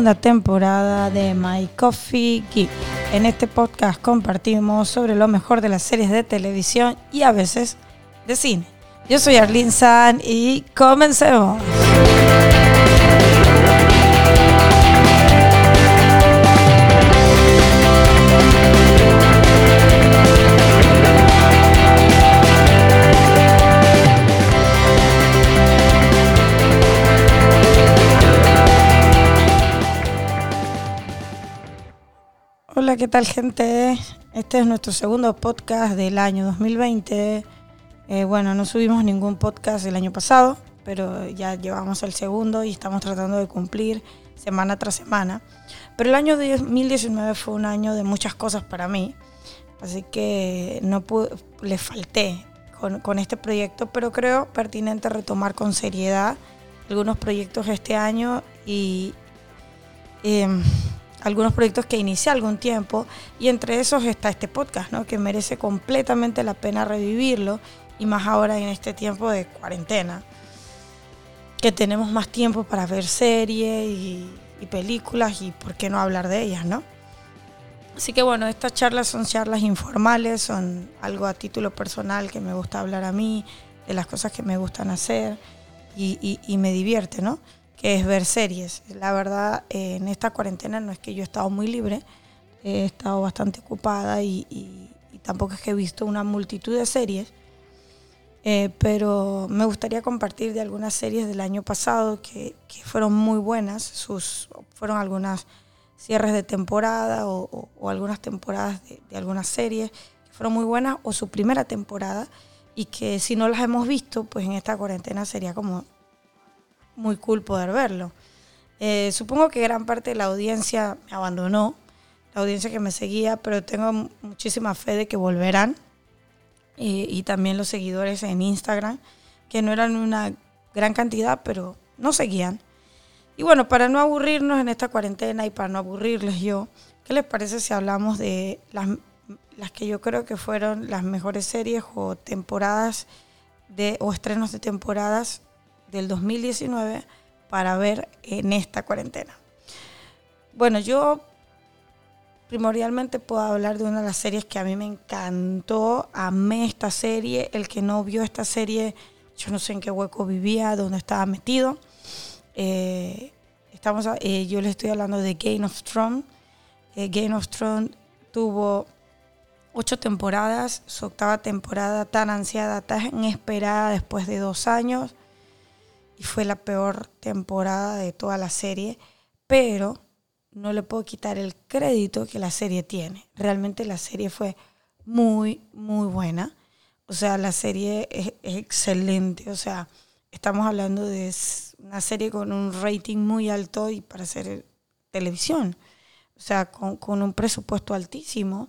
Segunda temporada de My Coffee Geek. En este podcast compartimos sobre lo mejor de las series de televisión y a veces de cine. Yo soy Arlene San y comencemos. Tal gente? Este es nuestro segundo podcast del año 2020. Eh, bueno, no subimos ningún podcast el año pasado, pero ya llevamos el segundo y estamos tratando de cumplir semana tras semana. Pero el año 2019 fue un año de muchas cosas para mí, así que no pude, le falté con, este proyecto, pero creo pertinente retomar con seriedad algunos proyectos este año y... Em, algunos proyectos que inicié algún tiempo y entre esos está este podcast, ¿no? que merece completamente la pena revivirlo y más ahora en este tiempo de cuarentena, que tenemos más tiempo para ver series y, películas y por qué no hablar de ellas, ¿no? Así que bueno, estas charlas son charlas informales, son algo a título personal que me gusta hablar a mí, de las cosas que me gustan hacer y, y me divierte, ¿no? Que es ver series. La verdad, eh, en esta cuarentena no es que yo he estado muy libre, he estado bastante ocupada y, tampoco es que he visto una multitud de series, eh, pero me gustaría compartir de algunas series del año pasado que, fueron muy buenas, sus, fueron algunas cierres de temporada o, algunas temporadas de, de, algunas series que fueron muy buenas o su primera temporada y que si no las hemos visto, pues en esta cuarentena sería como muy cool poder verlo. Eh, supongo que gran parte de la audiencia me abandonó, la audiencia que me seguía, pero tengo muchísima fe de que volverán. Y también los seguidores en Instagram, que no eran una gran cantidad, pero no seguían. Y bueno, para no aburrirnos en esta cuarentena y para no aburrirles yo, ¿qué les parece si hablamos de las, las que yo creo que fueron las mejores series o temporadas de, o estrenos de temporadas del 2019 para ver en esta cuarentena. Bueno, yo primordialmente puedo hablar de una de las series que a mí me encantó, amé esta serie, el que no vio esta serie, yo no sé en qué hueco vivía, dónde estaba metido. Eh, estamos, eh, yo le estoy hablando de Game of Thrones. Eh, Game of Thrones tuvo ocho temporadas, su octava temporada tan ansiada, tan esperada después de dos años y fue la peor temporada de toda la serie, pero no le puedo quitar el crédito que la serie tiene. Realmente la serie fue muy, muy buena. O sea, la serie es, excelente. O sea, estamos hablando de una serie con un rating muy alto y para hacer televisión. O sea, con, con un presupuesto altísimo.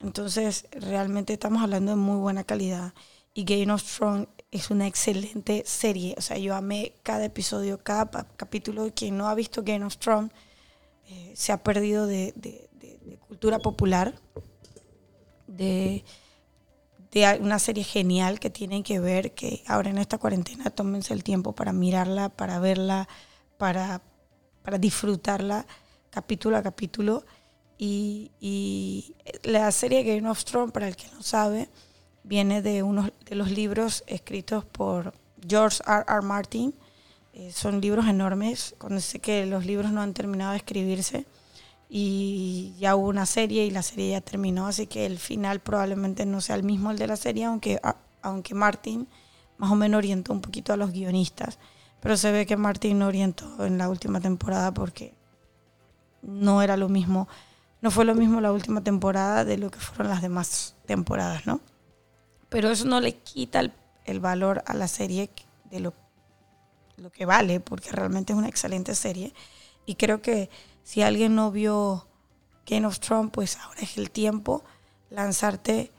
Entonces, realmente estamos hablando de muy buena calidad. Y Game of Thrones es una excelente serie. O sea, yo amé cada episodio, cada capítulo. Quien no ha visto Game of Thrones eh, se ha perdido de, cultura popular, de, de, una serie genial que tienen que ver, que ahora en esta cuarentena tómense el tiempo para mirarla, para verla, para, para disfrutarla capítulo a capítulo. Y, y la serie Game of Thrones, para el que no sabe, viene de uno de los libros escritos por George R. R. Martin. Eh, son libros enormes, cuando sé que los libros no han terminado de escribirse y ya hubo una serie y la serie ya terminó, así que el final probablemente no sea el mismo el de la serie, aunque, aunque Martin más o menos orientó un poquito a los guionistas, pero se ve que Martin no orientó en la última temporada porque no era lo mismo, no fue lo mismo la última temporada de lo que fueron las demás temporadas, ¿no? Pero eso no le quita el, valor a la serie de lo lo que vale, porque realmente es una excelente serie. Y creo que si alguien no vio Game of Thrones, pues ahora es el tiempo lanzarte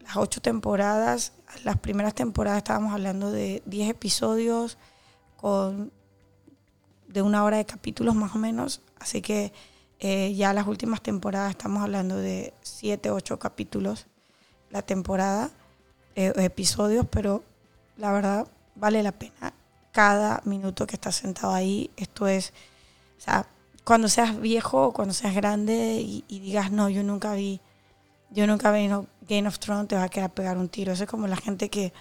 las ocho temporadas. Las primeras temporadas estábamos hablando de 10 episodios con de una hora de capítulos más o menos. Así que eh, ya las últimas temporadas estamos hablando de 7, 8 capítulos la temporada, eh, episodios, pero la verdad vale la pena cada minuto que estás sentado ahí. Esto es, o sea, cuando seas viejo, cuando seas grande y, digas, no, yo nunca vi, yo nunca vi no, Game of Thrones, te va a quedar pegar un tiro. Eso es como la gente que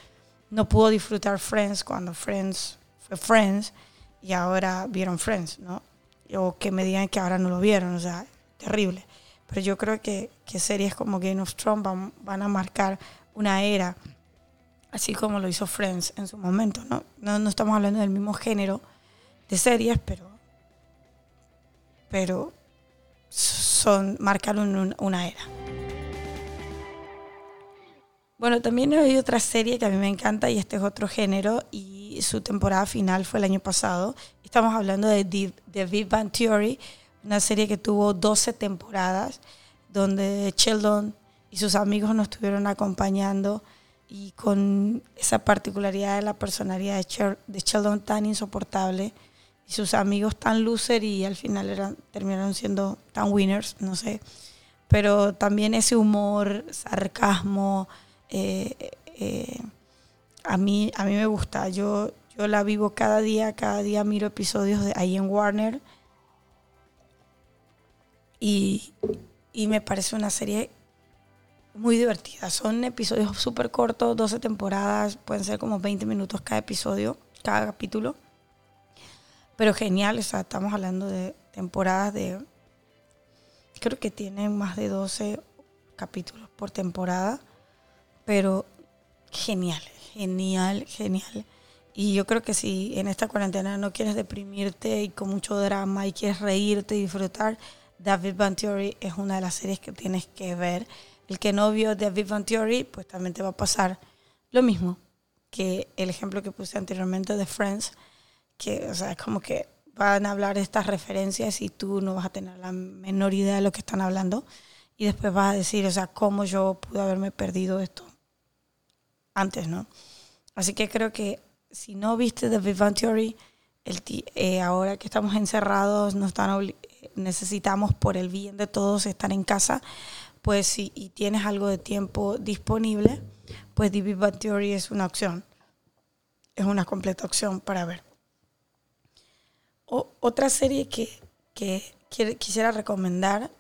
no pudo disfrutar Friends cuando Friends fue Friends y ahora vieron Friends, ¿no? O que me digan que ahora no lo vieron, o sea, terrible. Pero yo creo que, que series como Game of Thrones van, van a marcar una era así como lo hizo Friends en su momento, ¿no? No, estamos hablando del mismo género de series, pero, pero son, marcaron una era. Bueno, también hay otra serie que a mí me encanta y este es otro género y su temporada final fue el año pasado. Estamos hablando de The Big Bang Theory, una serie que tuvo 12 temporadas donde Sheldon y sus amigos nos estuvieron acompañando y con esa particularidad de la personalidad de, Sheldon tan insoportable y sus amigos tan loser y al final eran, terminaron siendo tan winners, no sé. Pero también ese humor, sarcasmo, eh, eh, a, mí, a mí me gusta. Yo, yo la vivo cada día, cada día miro episodios de ahí en Warner y, y me parece una serie muy divertida. Son episodios súper cortos, 12 temporadas, pueden ser como 20 minutos cada episodio, cada capítulo. Pero genial, o sea, estamos hablando de temporadas de... Creo que tienen más de 12 capítulos por temporada, pero genial, genial, genial. Y yo creo que si en esta cuarentena no quieres deprimirte y con mucho drama y quieres reírte y disfrutar, David Van Theory es una de las series que tienes que ver el que no vio The Big Bang Theory, pues también te va a pasar lo mismo que el ejemplo que puse anteriormente de Friends, que o sea, es como que van a hablar estas referencias y tú no vas a tener la menor idea de lo que están hablando y después vas a decir, o sea, cómo yo pude haberme perdido esto antes, ¿no? Así que creo que si no viste The Big Bang Theory, el eh, ahora que estamos encerrados, nos están necesitamos por el bien de todos estar en casa, pues si tienes algo de tiempo disponible, pues The Theory es una opción. Es una completa opción para ver. otra serie que, quisiera recomendar,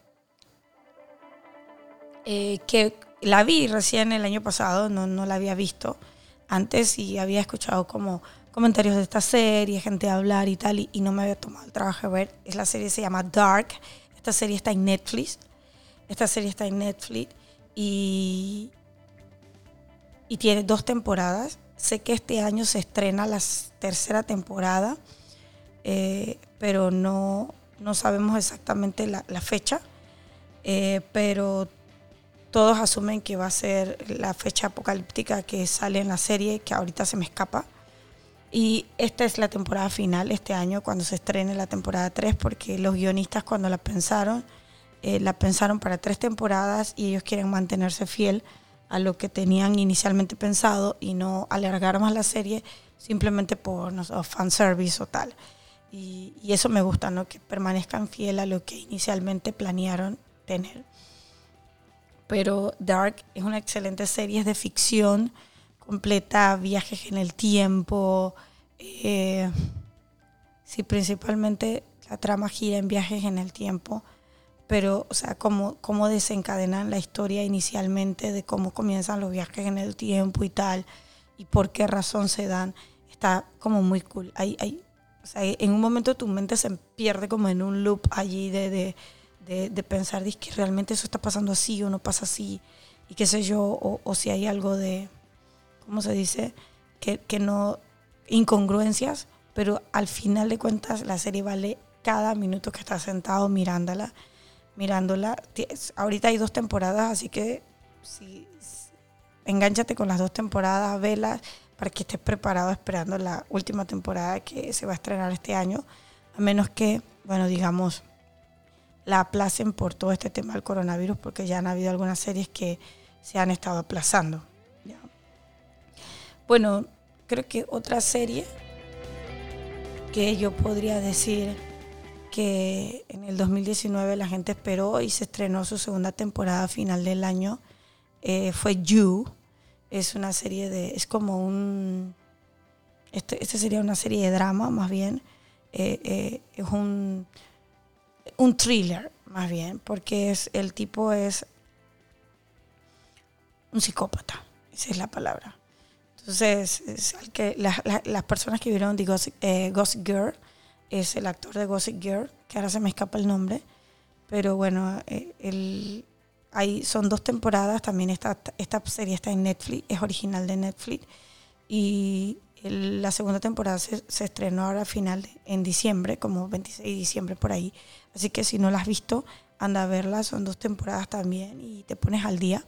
eh, que la vi recién el año pasado, no, no la había visto antes y había escuchado como comentarios de esta serie, gente hablar y tal, y, y, no me había tomado el trabajo de ver. Es la serie se llama Dark. Esta serie está en Netflix. Esta serie está en Netflix y, y tiene dos temporadas. Sé que este año se estrena la tercera temporada, eh, pero no, no sabemos exactamente la, fecha. Eh, pero todos asumen que va a ser la fecha apocalíptica que sale en la serie, que ahorita se me escapa. Y esta es la temporada final este año, cuando se estrene la temporada 3, porque los guionistas cuando la pensaron eh, la pensaron para tres temporadas y ellos quieren mantenerse fiel a lo que tenían inicialmente pensado y no alargar más la serie simplemente por no sé, fanservice o tal. Y, eso me gusta, ¿no? que permanezcan fiel a lo que inicialmente planearon tener. Pero Dark es una excelente serie, de ficción completa, viajes en el tiempo. Eh, sí, principalmente la trama gira en viajes en el tiempo pero, o sea, cómo, cómo desencadenan la historia inicialmente de cómo comienzan los viajes en el tiempo y tal, y por qué razón se dan, está como muy cool. Hay, hay, o sea, en un momento tu mente se pierde como en un loop allí de, de, de, de pensar que realmente eso está pasando así o no pasa así, y qué sé yo, o, o si hay algo de, ¿cómo se dice? Que, que no, incongruencias, pero al final de cuentas la serie vale cada minuto que estás sentado mirándola mirándola. Ahorita hay dos temporadas, así que si, enganchate con las dos temporadas, velas, para que estés preparado esperando la última temporada que se va a estrenar este año, a menos que, bueno, digamos, la aplacen por todo este tema del coronavirus, porque ya han habido algunas series que se han estado aplazando. Bueno, creo que otra serie que yo podría decir que en el 2019 la gente esperó y se estrenó su segunda temporada a final del año eh, fue You. Es una serie de, es como un, este, este sería una serie de drama más bien. Eh, eh, es un, un thriller más bien, porque es, el tipo es un psicópata, esa es la palabra. Entonces, es que las personas que vieron The Ghost, Girl, es el actor de Gossip Girl, que ahora se me escapa el nombre, pero bueno, el, hay, son dos temporadas, también esta, esta serie está en Netflix, es original de Netflix, y la segunda temporada se, estrenó ahora final en diciembre, como 26 de diciembre por ahí, así que si no la has visto, anda a verla, son dos temporadas también y te pones al día.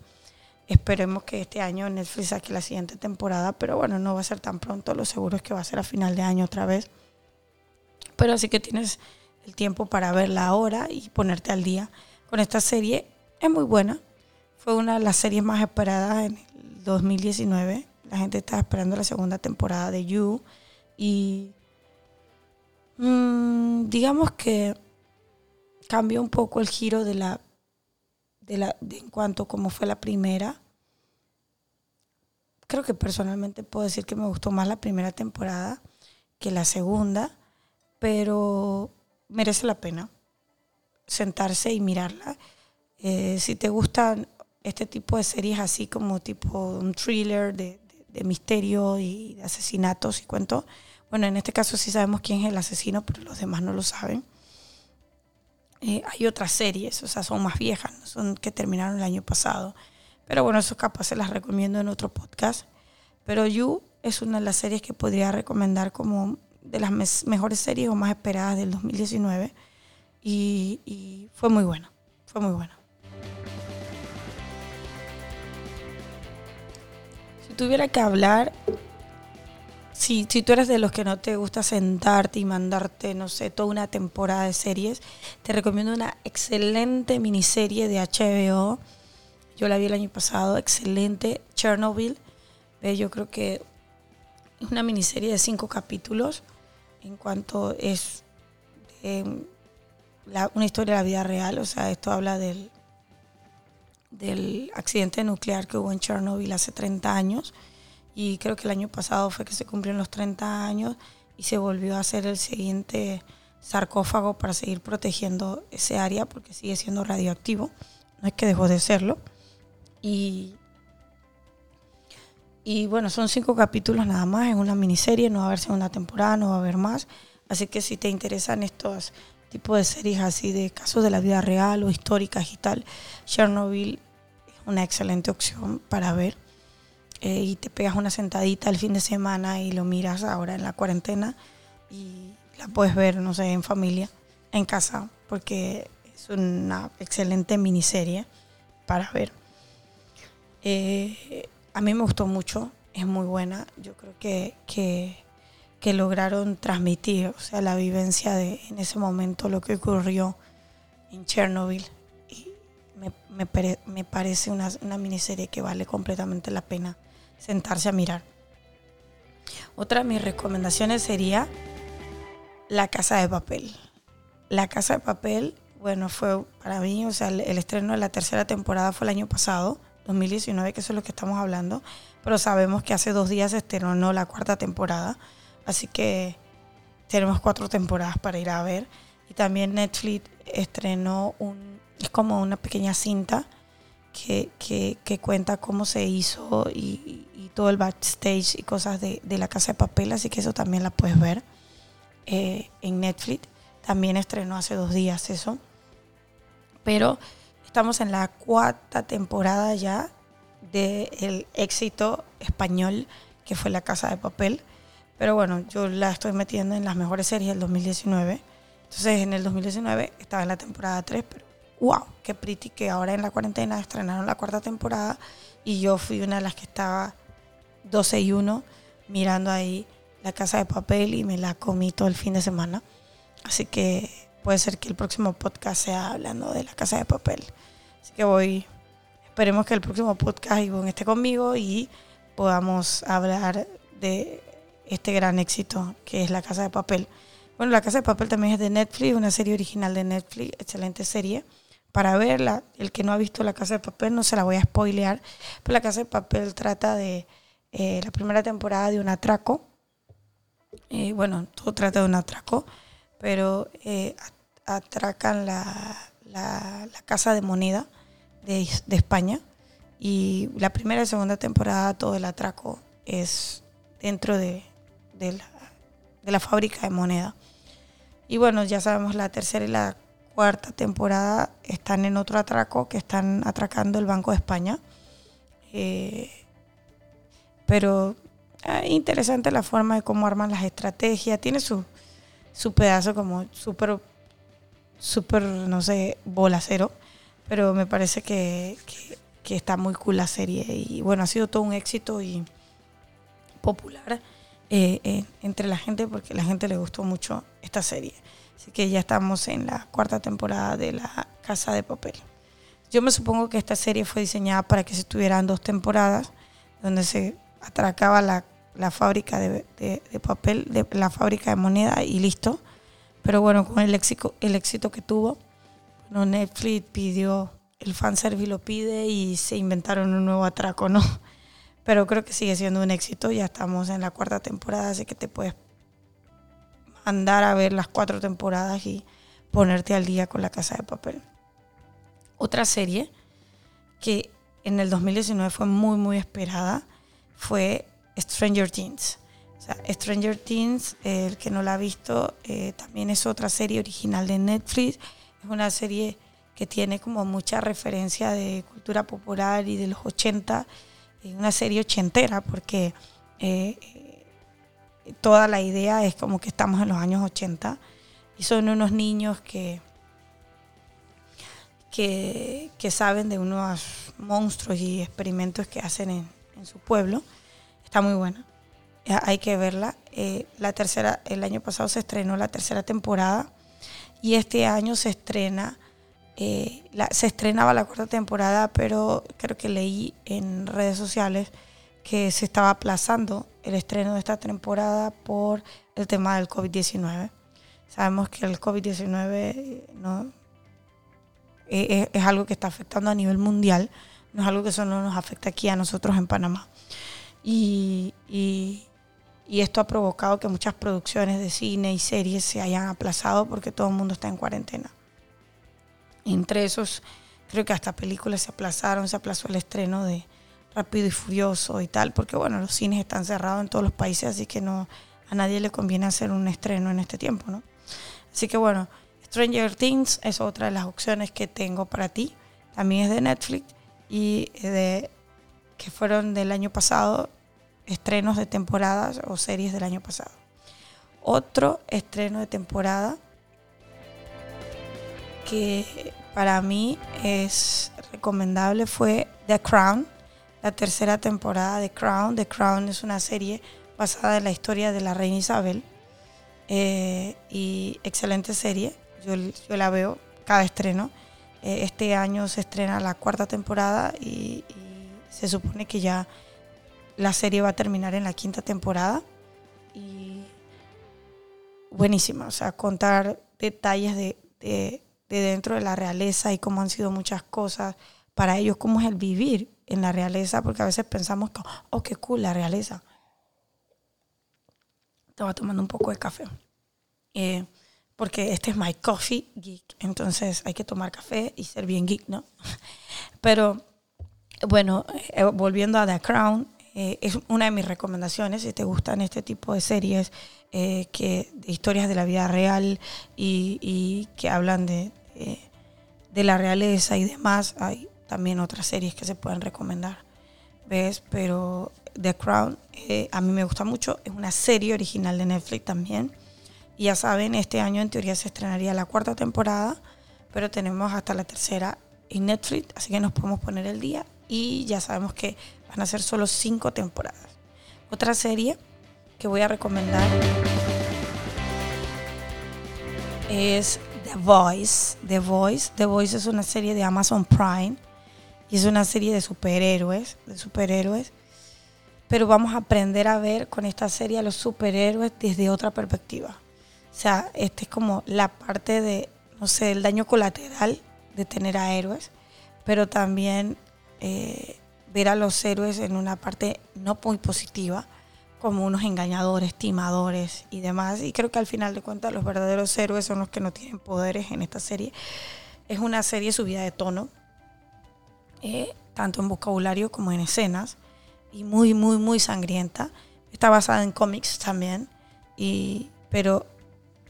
Esperemos que este año Netflix saque la siguiente temporada, pero bueno, no va a ser tan pronto, lo seguro es que va a ser a final de año otra vez. Pero así que tienes el tiempo para verla ahora y ponerte al día con esta serie es muy buena. Fue una de las series más esperadas en el 2019. La gente estaba esperando la segunda temporada de You. Y mm, digamos que cambió un poco el giro de la, de la en cuanto a cómo fue la primera. Creo que personalmente puedo decir que me gustó más la primera temporada que la segunda, pero merece la pena sentarse y mirarla. Eh, si te gustan este tipo de series así como tipo un thriller de, misterio y de asesinatos y cuento, bueno, en este caso sí sabemos quién es el asesino, pero los demás no lo saben. Eh, hay otras series, o sea, son más viejas, son que terminaron el año pasado. Pero bueno, eso capaz se las recomiendo en otro podcast. Pero You es una de las series que podría recomendar como de las mejores series o más esperadas del 2019. Y, y fue muy buena, fue muy buena. tuviera que hablar, si, si tú eres de los que no te gusta sentarte y mandarte, no sé, toda una temporada de series, te recomiendo una excelente miniserie de HBO. Yo la vi el año pasado, excelente, Chernobyl. Yo creo que es una miniserie de cinco capítulos en cuanto es una historia de la vida real, o sea, esto habla del, del accidente nuclear que hubo en Chernobyl hace 30 años y creo que el año pasado fue que se cumplieron los 30 años y se volvió a hacer el siguiente sarcófago para seguir protegiendo ese área porque sigue siendo radioactivo, no es que dejó de serlo. Y, y bueno, son cinco capítulos nada más, en una miniserie, no va a haber segunda temporada, no va a haber más. Así que si te interesan estos tipo de series así de casos de la vida real o históricas y tal, Chernobyl es una excelente opción para ver. Eh, y te pegas una sentadita el fin de semana y lo miras ahora en la cuarentena y la puedes ver, no sé, en familia, en casa, porque es una excelente miniserie para ver. Eh, a mí me gustó mucho, es muy buena. Yo creo que, que lograron transmitir, o sea, la vivencia de en ese momento lo que ocurrió en Chernobyl. Y me, me, parece una, una, miniserie que vale completamente la pena sentarse a mirar. Otra de mis recomendaciones sería La Casa de Papel. La Casa de Papel, bueno, fue para mí, o sea, el estreno de la tercera temporada fue el año pasado, 2019, que eso es lo que estamos hablando, pero sabemos que hace dos días estrenó la cuarta temporada. Así que tenemos cuatro temporadas para ir a ver. Y también Netflix estrenó un, es como una pequeña cinta que, cuenta cómo se hizo y, todo el backstage y cosas de, la casa de papel, así que eso también la puedes ver eh, en Netflix. También estrenó hace dos días eso. Pero estamos en la cuarta temporada ya del éxito español que fue La Casa de Papel. Pero bueno, yo la estoy metiendo en las mejores series del 2019. Entonces en el 2019 estaba en la temporada 3, pero wow, qué pretty que ahora en la cuarentena estrenaron la cuarta temporada y yo fui una de las que estaba 12 y 1 mirando ahí la casa de papel y me la comí todo el fin de semana. Así que puede ser que el próximo podcast sea hablando de la casa de papel. Así que voy, esperemos que el próximo podcast Ivonne esté conmigo y podamos hablar de este gran éxito que es la casa de papel. Bueno, la casa de papel también es de Netflix, una serie original de Netflix, excelente serie. Para verla, el que no ha visto la casa de papel no se la voy a spoilear, pero la casa de papel trata de eh, la primera temporada de un atraco eh, bueno, todo trata de un atraco, pero eh, atracan la, la, casa de moneda de, España y la primera y segunda temporada todo el atraco es dentro de, de, la, fábrica de moneda. Y bueno, ya sabemos, la tercera y la cuarta temporada están en otro atraco, que están atracando el Banco de España. Eh, pero Ah, interesante la forma de cómo arman las estrategias. Tiene su, su pedazo como súper, súper, no sé, bolacero. Pero me parece que, que, está muy cool la serie. Y bueno, ha sido todo un éxito y popular eh, entre la gente porque la gente le gustó mucho esta serie. Así que ya estamos en la cuarta temporada de La Casa de Papel. Yo me supongo que esta serie fue diseñada para que se tuvieran dos temporadas donde se atracaba la la fábrica de, papel, de la fábrica de moneda y listo. Pero bueno, con el éxito, el éxito que tuvo, Netflix pidió, el fanservice lo pide y se inventaron un nuevo atraco, ¿no? Pero creo que sigue siendo un éxito, ya estamos en la cuarta temporada, así que te puedes mandar a ver las cuatro temporadas y ponerte al día con la casa de papel. Otra serie que en el 2019 fue muy, muy esperada fue Stranger Things. Stranger Things, el que no la ha visto, eh, también es otra serie original de Netflix. Es una serie que tiene como mucha referencia de cultura popular y de los 80. Es una serie ochentera porque eh, toda la idea es como que estamos en los años 80 y son unos niños que, que, saben de unos monstruos y experimentos que hacen en su pueblo Está muy buena. Hay que verla. Eh, la tercera, el año pasado se estrenó la tercera temporada y este año se estrena, eh, se estrenaba la cuarta temporada, pero creo que leí en redes sociales que se estaba aplazando el estreno de esta temporada por el tema del COVID-19. Sabemos que el COVID-19 no, es, es, algo que está afectando a nivel mundial, no es algo que solo nos afecta aquí a nosotros en Panamá. Y, esto ha provocado que muchas producciones de cine y series se hayan aplazado porque todo el mundo está en cuarentena. Entre esos, creo que hasta películas se aplazaron, se aplazó el estreno de Rápido y Furioso y tal, porque bueno, los cines están cerrados en todos los países, así que no a nadie le conviene hacer un estreno en este tiempo, ¿no? Así que bueno, Stranger Things es otra de las opciones que tengo para ti. También es de Netflix y de que fueron del año pasado, estrenos de temporadas o series del año pasado. Otro estreno de temporada que para mí es recomendable fue The Crown, la tercera temporada de Crown. The Crown es una serie basada en la historia de la reina Isabel eh, y excelente serie. Yo, yo, la veo cada estreno. Eh, este año se estrena la cuarta temporada y se supone que ya la serie va a terminar en la quinta temporada. Y buenísima, o sea, contar detalles de, de, dentro de la realeza y cómo han sido muchas cosas para ellos, cómo es el vivir en la realeza, porque a veces pensamos que, oh, qué cool la realeza. Estaba tomando un poco de café. Eh, porque este es my coffee geek, entonces hay que tomar café y ser bien geek, ¿no? Pero bueno, eh, volviendo a The Crown, eh, es una de mis recomendaciones si te gustan este tipo de series, eh, que, de historias de la vida real y, que hablan de, de, la realeza y demás. Hay también otras series que se pueden recomendar, ¿ves? Pero The Crown a mí me gusta mucho, es una serie original de Netflix también. Y ya saben, este año en teoría se estrenaría la cuarta temporada, pero tenemos hasta la tercera en Netflix, así que nos podemos poner el día y ya sabemos que van a ser solo cinco temporadas. Otra serie que voy a recomendar es The Voice. The Voice. The Voice es una serie de Amazon Prime y es una serie de superhéroes, de superhéroes. Pero vamos a aprender a ver con esta serie los superhéroes desde otra perspectiva. O sea, esta es como la parte de, no sé, el daño colateral de tener a héroes, pero también eh, ver a los héroes en una parte no muy positiva, como unos engañadores, timadores y demás. Y creo que al final de cuentas los verdaderos héroes son los que no tienen poderes en esta serie. Es una serie subida de tono, eh, tanto en vocabulario como en escenas, y muy, muy, muy sangrienta. Está basada en cómics también, y, pero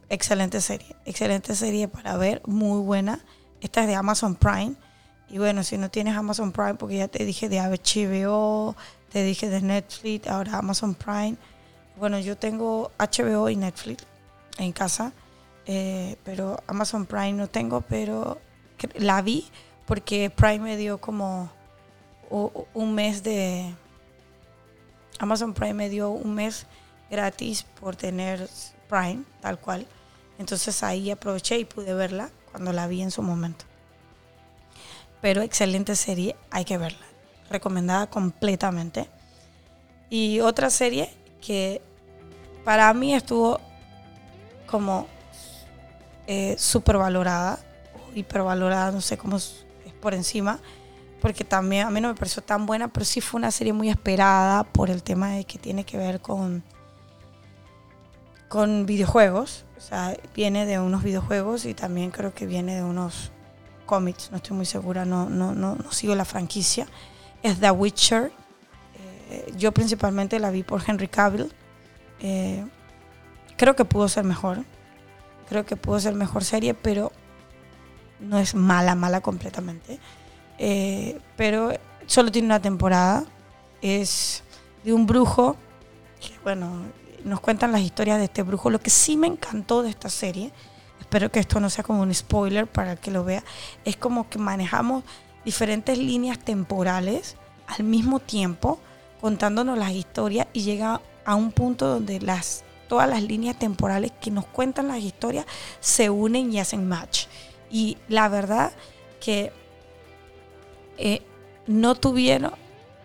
excelente serie, excelente serie para ver, muy buena. Esta es de Amazon Prime. Y bueno, si no tienes Amazon Prime, porque ya te dije de HBO, te dije de Netflix, ahora Amazon Prime. Bueno, yo tengo HBO y Netflix en casa, eh, pero Amazon Prime no tengo, pero la vi porque Prime me dio como un mes de... Amazon Prime me dio un mes gratis por tener Prime, tal cual. Entonces ahí aproveché y pude verla cuando la vi en su momento. Pero excelente serie, hay que verla recomendada completamente. Y otra serie que para mí estuvo como eh, súper valorada, hipervalorada, no sé cómo es, por encima, porque también a mí no me pareció tan buena, pero sí fue una serie muy esperada por el tema de que tiene que ver con, con videojuegos. O sea, viene de unos videojuegos y también creo que viene de unos cómics, no estoy muy segura, no, no, no, no sigo la franquicia es The Witcher. Eh, yo principalmente la vi por Henry Cavill. Eh, creo que pudo ser mejor. Creo que pudo ser mejor serie, pero no es mala, mala completamente. Eh, pero solo tiene una temporada. Es de un brujo. Bueno, nos cuentan las historias de este brujo. Lo que sí me encantó de esta serie, espero que esto no sea como un spoiler para el que lo vea, es como que manejamos diferentes líneas temporales al mismo tiempo contándonos las historias y llega a un punto donde las, todas las líneas temporales que nos cuentan las historias se unen y hacen match. Y la verdad que eh, no tuvieron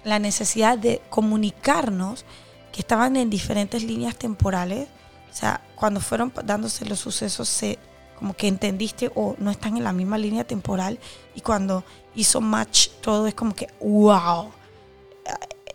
la necesidad de comunicarnos que estaban en diferentes líneas temporales. O sea, cuando fueron dándose los sucesos, se, como que entendiste o no están en la misma línea temporal y cuando hizo match todo es como que wow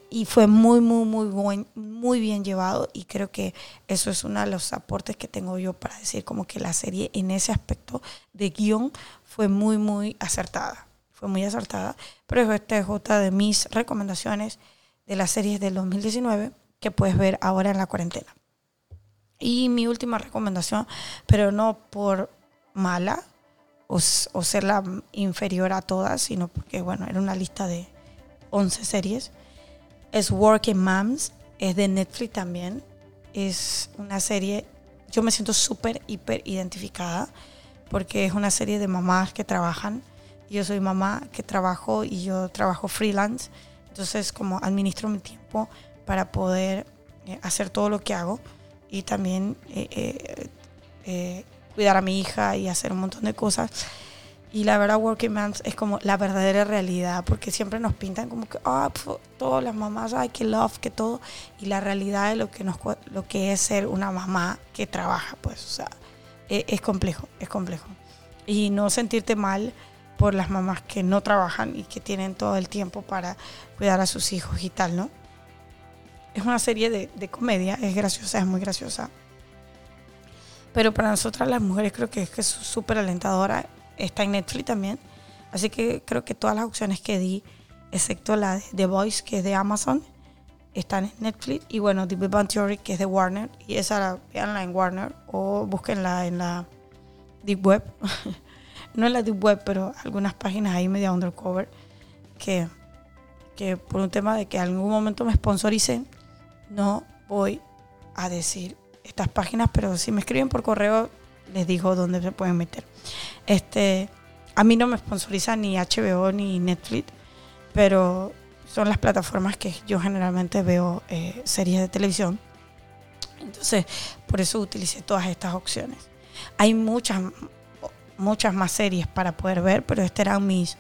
y fue muy muy muy buen, muy bien llevado y creo que eso es uno de los aportes que tengo yo para decir como que la serie en ese aspecto de guion fue muy muy acertada fue muy acertada. Pero este es otra de mis recomendaciones de las series del 2019 que puedes ver ahora en la cuarentena y mi última recomendación, pero no por mala o, ser la inferior a todas, sino porque, bueno, era una lista de 11 series, es Working Moms, es de Netflix también. Es una serie, yo me siento súper, hiper identificada, porque es una serie de mamás que trabajan. Yo soy mamá que trabajo y yo trabajo freelance, entonces como administro mi tiempo para poder eh, hacer todo lo que hago y también eh, eh, eh, cuidar a mi hija y hacer un montón de cosas. Y la verdad, Working Moms es como la verdadera realidad, porque siempre nos pintan como que, ah, todas las mamás, ay, que love, que todo. Y la realidad de lo que, nos, lo que es ser una mamá que trabaja, pues, o sea, es, es complejo, es complejo. Y no sentirte mal por las mamás que no trabajan y que tienen todo el tiempo para cuidar a sus hijos y tal, ¿no? Es una serie de, comedia, es graciosa, es muy graciosa. Pero para nosotras las mujeres creo que es súper alentadora. Está en Netflix también. Así que creo que todas las opciones que di, excepto la de The Voice, que es de Amazon, están en Netflix. Y bueno, The Big Bang Theory, que es de Warner. Y esa la veanla en Warner o búsquenla en la Deep Web. no en la Deep Web, pero algunas páginas ahí media undercover que, que por un tema de que en algún momento me sponsoricen, no voy a decir estas páginas, pero si me escriben por correo, les digo dónde se pueden meter. Este, a mí no me sponsoriza ni HBO ni Netflix, pero son las plataformas que yo generalmente veo eh, series de televisión. Entonces, por eso utilicé todas estas opciones. Hay muchas, muchas más series para poder ver, pero estas eran mis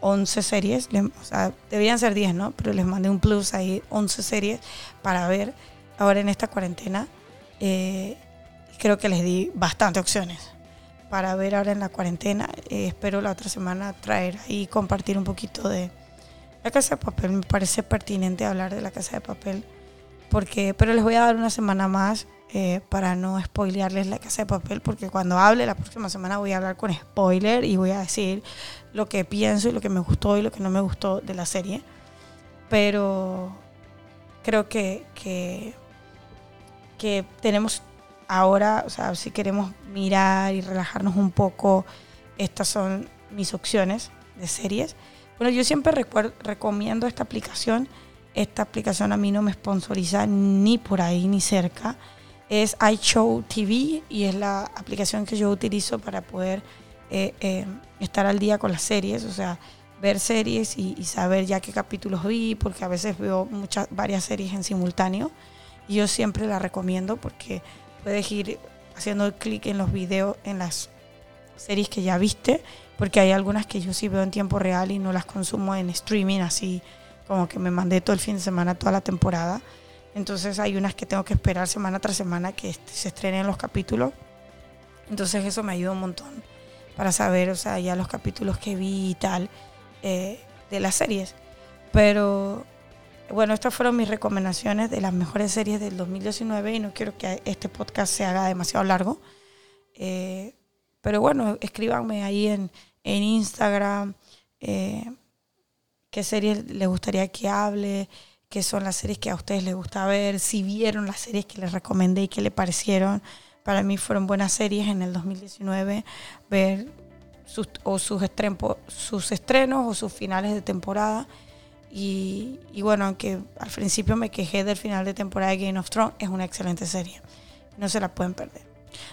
11 series. O sea, deberían ser 10, ¿no? Pero les mandé un plus ahí, 11 series para ver ahora en esta cuarentena. Eh, creo que les di bastante opciones para ver ahora en la cuarentena. Eh, espero la otra semana traer y compartir un poquito de la casa de papel. Me parece pertinente hablar de la casa de papel. Porque, pero les voy a dar una semana más eh, para no spoilearles la casa de papel, porque cuando hable la próxima semana voy a hablar con spoiler y voy a decir lo que pienso y lo que me gustó y lo que no me gustó de la serie. Pero creo que, que, que tenemos ahora, o sea, si queremos mirar y relajarnos un poco, estas son mis opciones de series. Bueno, yo siempre recomiendo esta aplicación. Esta aplicación a mí no me sponsoriza ni por ahí ni cerca. Es iShow TV y es la aplicación que yo utilizo para poder eh, eh, estar al día con las series, o sea, ver series y, y, saber ya qué capítulos vi, porque a veces veo muchas, varias series en simultáneo. Y yo siempre la recomiendo porque puedes ir haciendo clic en los videos, en las series que ya viste, porque hay algunas que yo sí veo en tiempo real y no las consumo en streaming, así como que me mandé todo el fin de semana, toda la temporada. Entonces hay unas que tengo que esperar semana tras semana que se estrenen los capítulos. Entonces eso me ayuda un montón para saber, o sea, ya los capítulos que vi y tal eh, de las series. Pero bueno, estas fueron mis recomendaciones de las mejores series del 2019 y no quiero que este podcast se haga demasiado largo. Eh, pero bueno, escríbanme ahí en, en Instagram eh, qué series les gustaría que hable, qué son las series que a ustedes les gusta ver, si vieron las series que les recomendé y qué les parecieron. Para mí fueron buenas series en el 2019, ver sus, o sus, sus estrenos o sus finales de temporada. Y, bueno, aunque al principio me quejé del final de temporada de Game of Thrones, es una excelente serie. No se la pueden perder.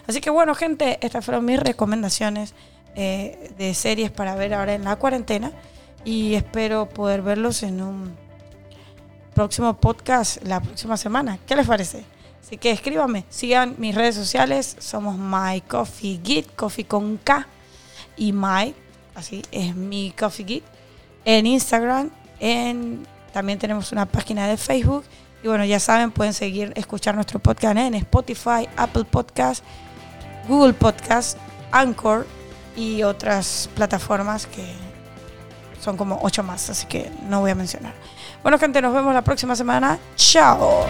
Así que bueno, gente, estas fueron mis recomendaciones eh, de series para ver ahora en la cuarentena. Y espero poder verlos en un próximo podcast la próxima semana. ¿Qué les parece? Así que escríbanme, sigan mis redes sociales. Somos My Coffee Git, Coffee con K. Y My, así es mi Coffee. En Instagram también tenemos una página de Facebook. Y bueno, ya saben, pueden seguir, escuchar nuestro podcast en Spotify, Apple Podcast, Google Podcast, Anchor y otras plataformas que son como ocho más, así que no voy a mencionar. Bueno, gente, nos vemos la próxima semana. Chao.